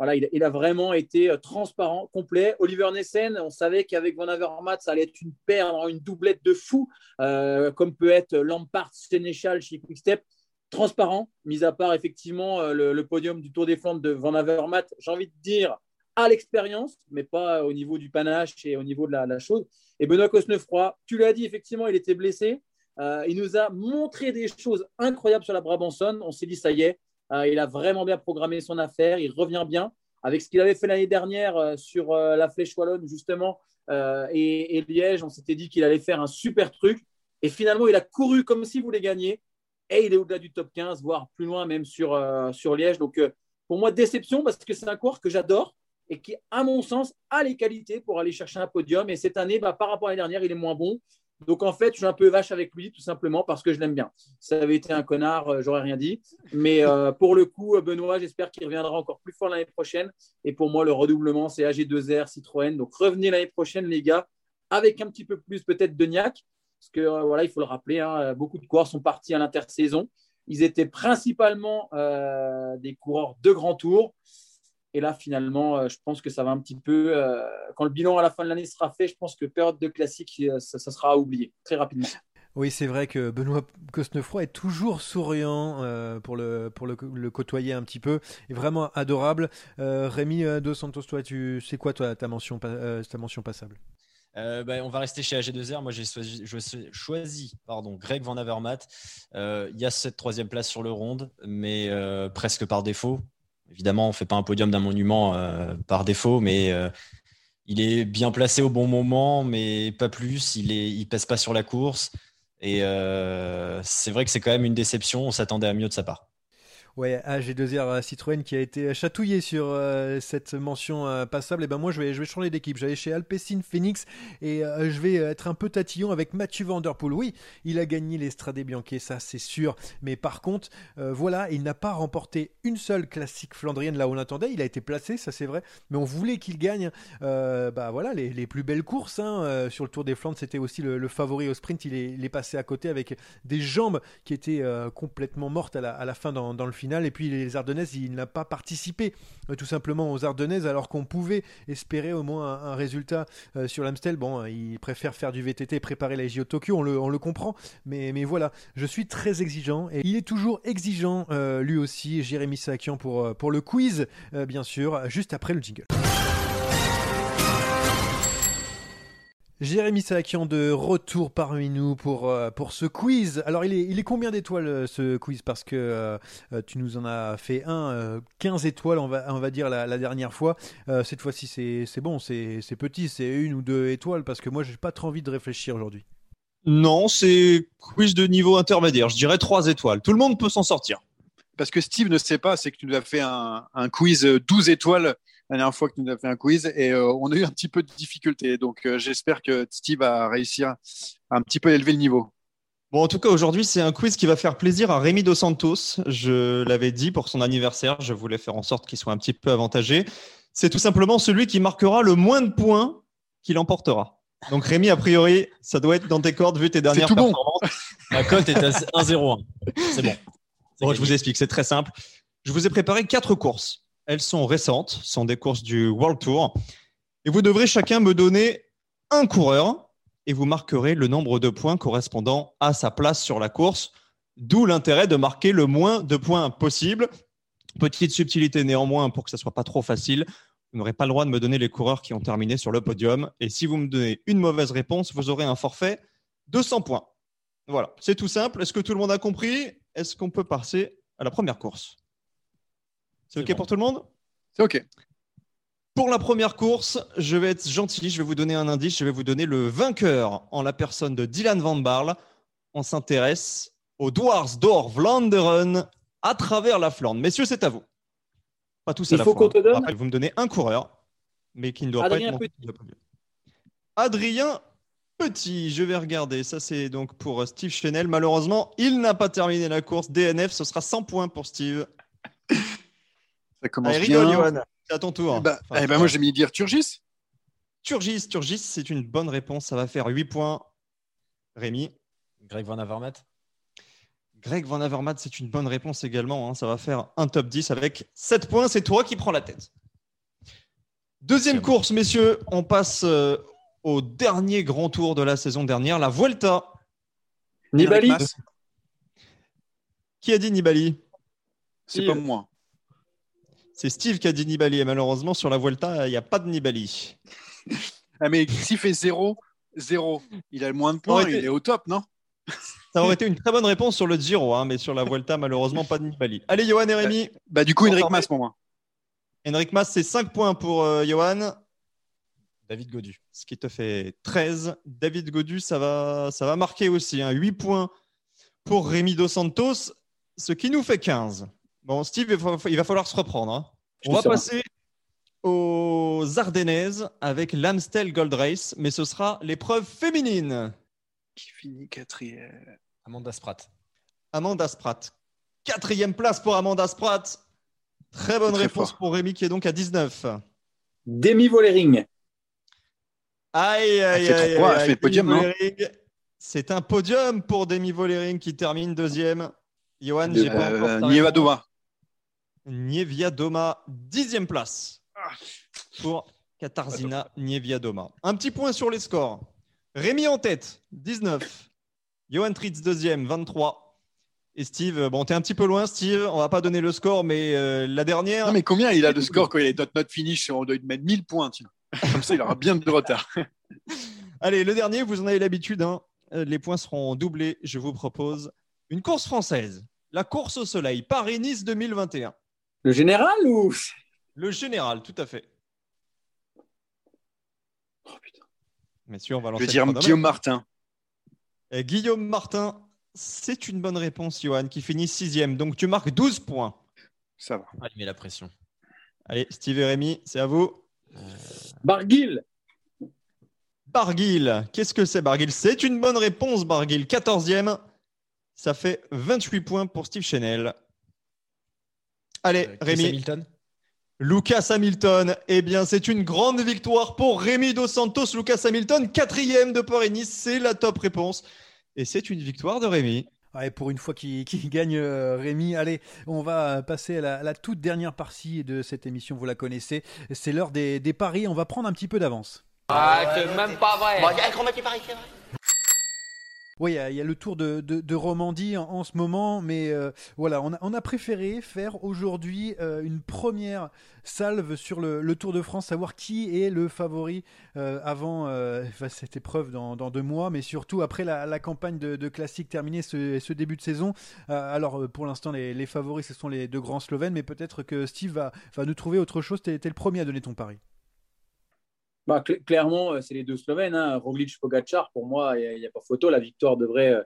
voilà, il, a vraiment été euh, transparent, complet. Oliver Nessen, on savait qu'avec Van Avermaet, ça allait être une paire, une doublette de fou, euh, comme peut être Lampard, Sénéchal chez Quickstep. Transparent, mis à part effectivement euh, le, podium du Tour des Flandres de Van Avermaet, j'ai envie de dire à l'expérience, mais pas au niveau du panache et au niveau de la, la chose. Et Benoît Cosnefroy, tu l'as dit, effectivement, il était blessé. Euh, il nous a montré des choses incroyables sur la Brabanson. On s'est dit, ça y est, euh, il a vraiment bien programmé son affaire. Il revient bien avec ce qu'il avait fait l'année dernière euh, sur la Flèche Wallonne, justement, et, Liège. On s'était dit qu'il allait faire un super truc. Et finalement, il a couru comme s'il voulait gagner. Et il est au-delà du top 15, voire plus loin même sur, sur Liège. Donc, pour moi, déception parce que c'est un coureur que j'adore et qui, à mon sens, a les qualités pour aller chercher un podium. Et cette année, bah, par rapport à l'année dernière, il est moins bon. Donc en fait, je suis un peu vache avec lui, tout simplement parce que je l'aime bien. ça avait été un connard, euh, j'aurais rien dit. Mais euh, pour le coup, Benoît, j'espère qu'il reviendra encore plus fort l'année prochaine. Et pour moi, le redoublement, c'est AG2R Citroën. Donc revenez l'année prochaine, les gars, avec un petit peu plus peut-être de niaque. Parce que euh, voilà, il faut le rappeler, hein, beaucoup de coureurs sont partis à l'intersaison. Ils étaient principalement des coureurs de grand tour. Et là, finalement, euh, je pense que ça va un petit peu. Euh, quand le bilan à la fin de l'année sera fait, je pense que période de classique, euh, ça, sera oublié très rapidement.
Oui, c'est vrai que Benoît Cosnefroy est toujours souriant pour, le, pour le, côtoyer un petit peu. est vraiment adorable. Rémi Dos Santos, toi, tu c'est quoi toi, ta, mention, ta mention passable?
Ben, on va rester chez AG2R. Moi, j'ai choisi, pardon, Greg Van Avermaet. Il y a cette troisième place sur le ronde, mais presque par défaut. Évidemment, on ne fait pas un podium d'un monument euh, par défaut, mais euh, il est bien placé au bon moment, mais pas plus. Il ne pèse pas sur la course. Et euh, c'est vrai que c'est quand même une déception. On s'attendait à mieux de sa part.
Ouais, AG2R Citroën qui a été chatouillé sur euh, cette mention euh, passable. Et ben moi je vais, je vais changer d'équipe. J'allais chez Alpecin Phoenix et euh, je vais être un peu tatillon avec Mathieu Vanderpool. Oui, il a gagné l'Estrade Bianchi, ça c'est sûr. Mais par contre, voilà, il n'a pas remporté une seule classique flandrienne là où on attendait. Il a été placé, ça c'est vrai. Mais on voulait qu'il gagne bah voilà, les, les, plus belles courses. Hein, sur le Tour des Flandres, c'était aussi le, favori au sprint. Il est, il est, passé à côté avec des jambes qui étaient complètement mortes à la, à la fin dans, dans le final. Et puis les Ardennaises, il n'a pas participé euh, tout simplement aux Ardennaises alors qu'on pouvait espérer au moins un, résultat euh, sur l'Amstel. Bon, il préfère faire du VTT, préparer la JO Tokyo, on le, on le comprend. Mais, mais voilà, je suis très exigeant et il est toujours exigeant euh, lui aussi, Jérémy Sakian pour, pour le quiz, bien sûr, juste après le jingle. Jérémy Salakian de retour parmi nous pour, euh, pour ce quiz. Alors, il est, il est combien d'étoiles euh, ce quiz? Parce que euh, tu nous en as fait un, 15 étoiles, on va, on va dire, la, dernière fois. cette fois-ci, c'est bon, c'est petit, c'est une ou deux étoiles parce que moi, j'ai pas trop envie de réfléchir aujourd'hui.
Non, c'est quiz de niveau intermédiaire. Je dirais trois étoiles. Tout le monde peut s'en sortir.
parce que Steve ne sait pas, c'est que tu nous as fait un, un quiz 12 étoiles la dernière fois que tu nous as fait un quiz et euh, on a eu un petit peu de difficulté. Donc euh, j'espère que Steve va réussir à un petit peu élever le niveau.
Bon, en tout cas, aujourd'hui, c'est un quiz qui va faire plaisir à Rémi Dos Santos. Je l'avais dit pour son anniversaire, je voulais faire en sorte qu'il soit un petit peu avantagé. C'est tout simplement celui qui marquera le moins de points qui l'emportera. Donc Rémi, a priori, ça doit être dans tes cordes vu tes dernières
tout bon.
performances.
La cote est à 1-0. C'est bon.
Bon, je vous explique, c'est très simple. Je vous ai préparé quatre courses. Elles sont récentes, ce sont des courses du World Tour. Et vous devrez chacun me donner un coureur et vous marquerez le nombre de points correspondant à sa place sur la course. D'où l'intérêt de marquer le moins de points possible. Petite subtilité néanmoins pour que ça soit pas trop facile. Vous n'aurez pas le droit de me donner les coureurs qui ont terminé sur le podium. Et si vous me donnez une mauvaise réponse, vous aurez un forfait de 100 points. Voilà, c'est tout simple. Est-ce que tout le monde a compris? Est-ce qu'on peut passer à la première course? C'est OK pour tout le monde?
C'est OK.
Pour la première course, je vais être gentil, je vais vous donner un indice, je vais vous donner le vainqueur en la personne de Dylan Van Barle. On s'intéresse au Dwarsdorf Vlaanderen à travers la Flandre. Messieurs, c'est à vous. Pas tous à
Il
la
faut
fois.
qu'on te donne
vous me donnez un coureur, mais qui ne doit
Adrien
pas être
Petit.
mon- Adrien Petit, je vais regarder. Ça, c'est donc pour Steve Chenel. Malheureusement, il n'a pas terminé la course. DNF, ce sera 100 points pour Steve.
Ça commence
Allez,
bien.
rigole, Johan. C'est à ton tour.
Eh ben,
Enfin,
eh ben, moi, j'ai mis dire Turgis.
Turgis, Turgis, c'est une bonne réponse. Ça va faire 8 points. Rémi.
Greg Van Avermaet.
Greg Van Avermaet, c'est une bonne réponse également. hein. Ça va faire un top 10 avec 7 points. C'est toi qui prends la tête. Deuxième course, messieurs. On passe euh, au dernier grand tour de la saison dernière, la Vuelta.
Nibali.
Qui a dit Nibali?
C'est pas moi.
C'est Steve qui a dit Nibali. Et malheureusement, sur la Vuelta, il n'y a pas de Nibali.
Ah, mais s'il fait 0, 0, il a le moins de points, il est au top, non?
Ça aurait été une très bonne réponse sur le Giro, hein, mais sur la Vuelta, malheureusement, pas de Nibali. Allez, Johan et Rémi.
Bah, du coup,
Enfermé.
Mas pour moi.
Henrik Mas, c'est 5 points pour euh, Johan.
David Godu.
ce qui te fait 13. David Godu, ça va, ça va marquer aussi. hein. 8 points pour Rémi Dos Santos, ce qui nous fait 15. Bon, Steve, il va, falloir se reprendre. hein.
Je
On va passer aux Ardennaises avec l'Amstel Gold Race, mais ce sera l'épreuve féminine.
Qui finit quatrième.
Amanda Spratt.
Amanda Spratt. Quatrième place pour Amanda Spratt. Très bonne
Très
réponse
fort.
pour Rémi qui est donc à 19.
Demi Vollering.
Aïe, aïe, aïe, aïe,
elle fait le podium,
Demi
non
Vollering. C'est un podium pour Demi Vollering qui termine deuxième. Johan, j'ai pas encore
Euh,
ta
Nieva
réponse.
Doma.
Nievia Doma, dixième place pour Katarzyna Nievia Doma. Un petit point sur les scores. Rémi en tête, 19. Johan Tritz, deuxième, 23. Et Steve, euh, bon, t'es un petit peu loin, Steve. On va pas donner le score, mais euh, la dernière.
Non, mais combien il a de score quand il est dot not finish On doit lui mettre 1000 points, tiens. Comme ça, il aura bien de retard.
Allez, le dernier, vous en avez l'habitude. hein. Euh, Les points seront doublés. Je vous propose une course française. La course au soleil, Paris-Nice 2021.
Le général ou
Le général, tout à fait.
Oh putain.
Messieurs, on va
Je
lancer
vais
le
dire. Guillaume Martin.
Euh, Guillaume Martin, c'est une bonne réponse, Johan, qui finit sixième. Donc tu marques 12 points.
Ça va.
Ah, il met la pression.
Allez, Steve et Rémi, c'est à vous.
Barguil.
Barguil, qu'est-ce que c'est Barguil? C'est une bonne réponse, Barguil. 14e, ça fait 28 points pour Steve Chenel. Allez,
Euh,
Rémi.
Hamilton.
Lucas Hamilton, eh bien, c'est une grande victoire pour Rémi Dos Santos. Lucas Hamilton, quatrième de Paris-Nice, c'est la top réponse. Et c'est une victoire de Rémi.
Ouais, pour une fois qu'il gagne euh, Rémi, allez, on va passer à la, à la toute dernière partie de cette émission, vous la connaissez. C'est l'heure des, des paris, on va prendre un petit peu d'avance.
Ah, c'est même pas vrai.
Y, a- il y a le tour de, de- Romandie en, ce moment, mais euh, voilà, on a, préféré faire aujourd'hui euh, une première salve sur le, Tour de France, savoir qui est le favori euh, avant cette épreuve dans, deux mois, mais surtout après la, campagne de, de classique terminée ce, ce début de saison. Alors, pour l'instant, les, favoris, ce sont les deux grands Slovènes, mais peut-être que Steve va, nous trouver autre chose. T'es le premier à donner ton pari.
Bah, cl- clairement, euh, c'est les deux Slovènes. Hein. Roglic, Pogacar, pour moi, il n'y a, pas photo. La victoire devrait euh,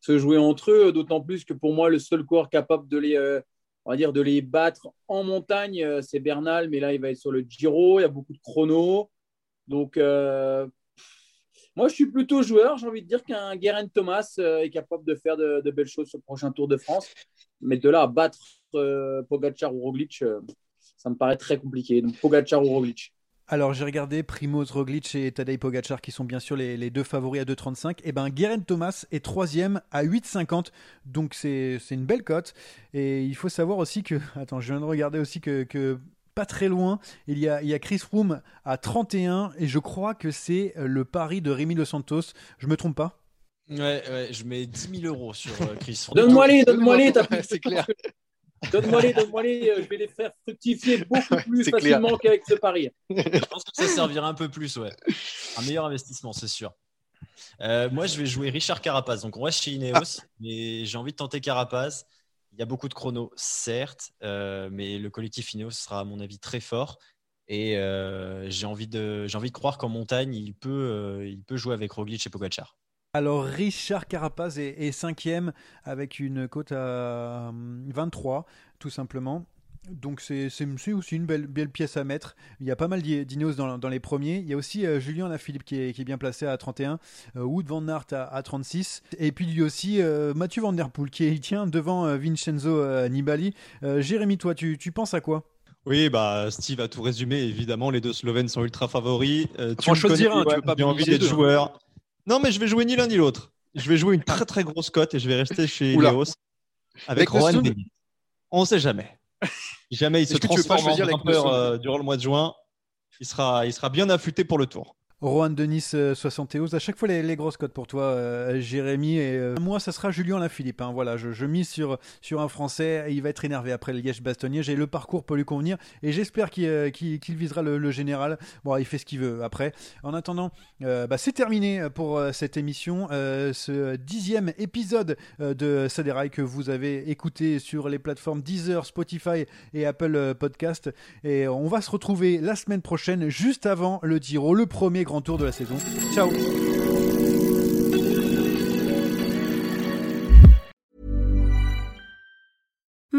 se jouer entre eux, d'autant plus que pour moi, le seul coureur capable de les, euh, on va dire, de les battre en montagne, c'est Bernal, mais là, il va être sur le Giro. Il y a beaucoup de chronos. Donc, moi, je suis plutôt joueur. J'ai envie de dire qu'un Guerin Thomas est capable de faire de, belles choses sur le prochain Tour de France. Mais de là à battre Pogacar ou Roglic, ça me paraît très compliqué. Donc, Pogacar ou Roglic.
Alors j'ai regardé Primoz Roglic et Tadej Pogacar qui sont bien sûr les, deux favoris à 2,35. Et eh ben Guerin Thomas est troisième à 8,50. Donc c'est une belle cote. Et il faut savoir aussi que... Attends, je viens de regarder aussi que, pas très loin, il y, a, il y a Chris Froome à 31. Et je crois que c'est le pari de Rémi Los Santos. Je me trompe pas?
Ouais, ouais, je mets 10 000 euros sur euh, Chris Froome.
Donne-moi les, donne-moi les, c'est clair. Donne-moi-les, donne-moi-les, euh, je vais les faire fructifier beaucoup plus facilement qu'avec ce pari.
Je pense que ça servira un peu plus, ouais. Un meilleur investissement, c'est sûr. Euh, moi, je vais jouer Richard Carapaz. Donc, on reste chez Ineos, mais j'ai envie de tenter Carapaz. Il y a beaucoup de chronos, certes, euh, mais le collectif Ineos sera, à mon avis, très fort. Et j'ai envie, de, envie de croire qu'en montagne, il peut, il peut jouer avec Roglic et Pogacar.
Alors Richard Carapaz est, cinquième avec une cote à 23 hum, tout simplement. Donc c'est aussi une belle, belle, pièce à mettre. Il y a pas mal d'Ineos dans, les premiers. Il y a aussi euh, Julien Lafilippe qui est, qui est, bien placé à 31, euh, Wood Van Aert à, 36, et puis lui aussi euh, Mathieu Van Der Poel qui est, tient devant Vincenzo Nibali. Jérémy, toi, tu, tu penses à quoi?
Oui, bah Steve a tout résumé. Évidemment, les deux Slovènes sont ultra favoris.
tu en choisir un, tu veux pas
envie d'être joueur. Non, mais je vais jouer ni l'un ni l'autre. Je vais jouer une très très grosse cote et je vais rester chez Léos avec, Rohan On ne sait jamais. Jamais il se transforme en grimpeur euh, durant le mois de juin. Il sera, il sera bien affûté pour le tour.
Rohan Denis 71. Euh, à chaque fois les, grosses cotes pour toi, euh, Jérémy. Et euh, moi, ça sera Julien Lafilippe. Hein. Voilà, je, mise sur, sur un Français. il va être énervé après le Liège-Bastogne. J'ai le parcours pour lui convenir et j'espère qu'il visera le, général. Bon, il fait ce qu'il veut après. En attendant, bah, c'est terminé pour cette émission. ce dixième épisode de Saderail que vous avez écouté sur les plateformes Deezer, Spotify et Apple Podcast. Et on va se retrouver la semaine prochaine, juste avant le Giro, le premier grand tour de la saison. Ciao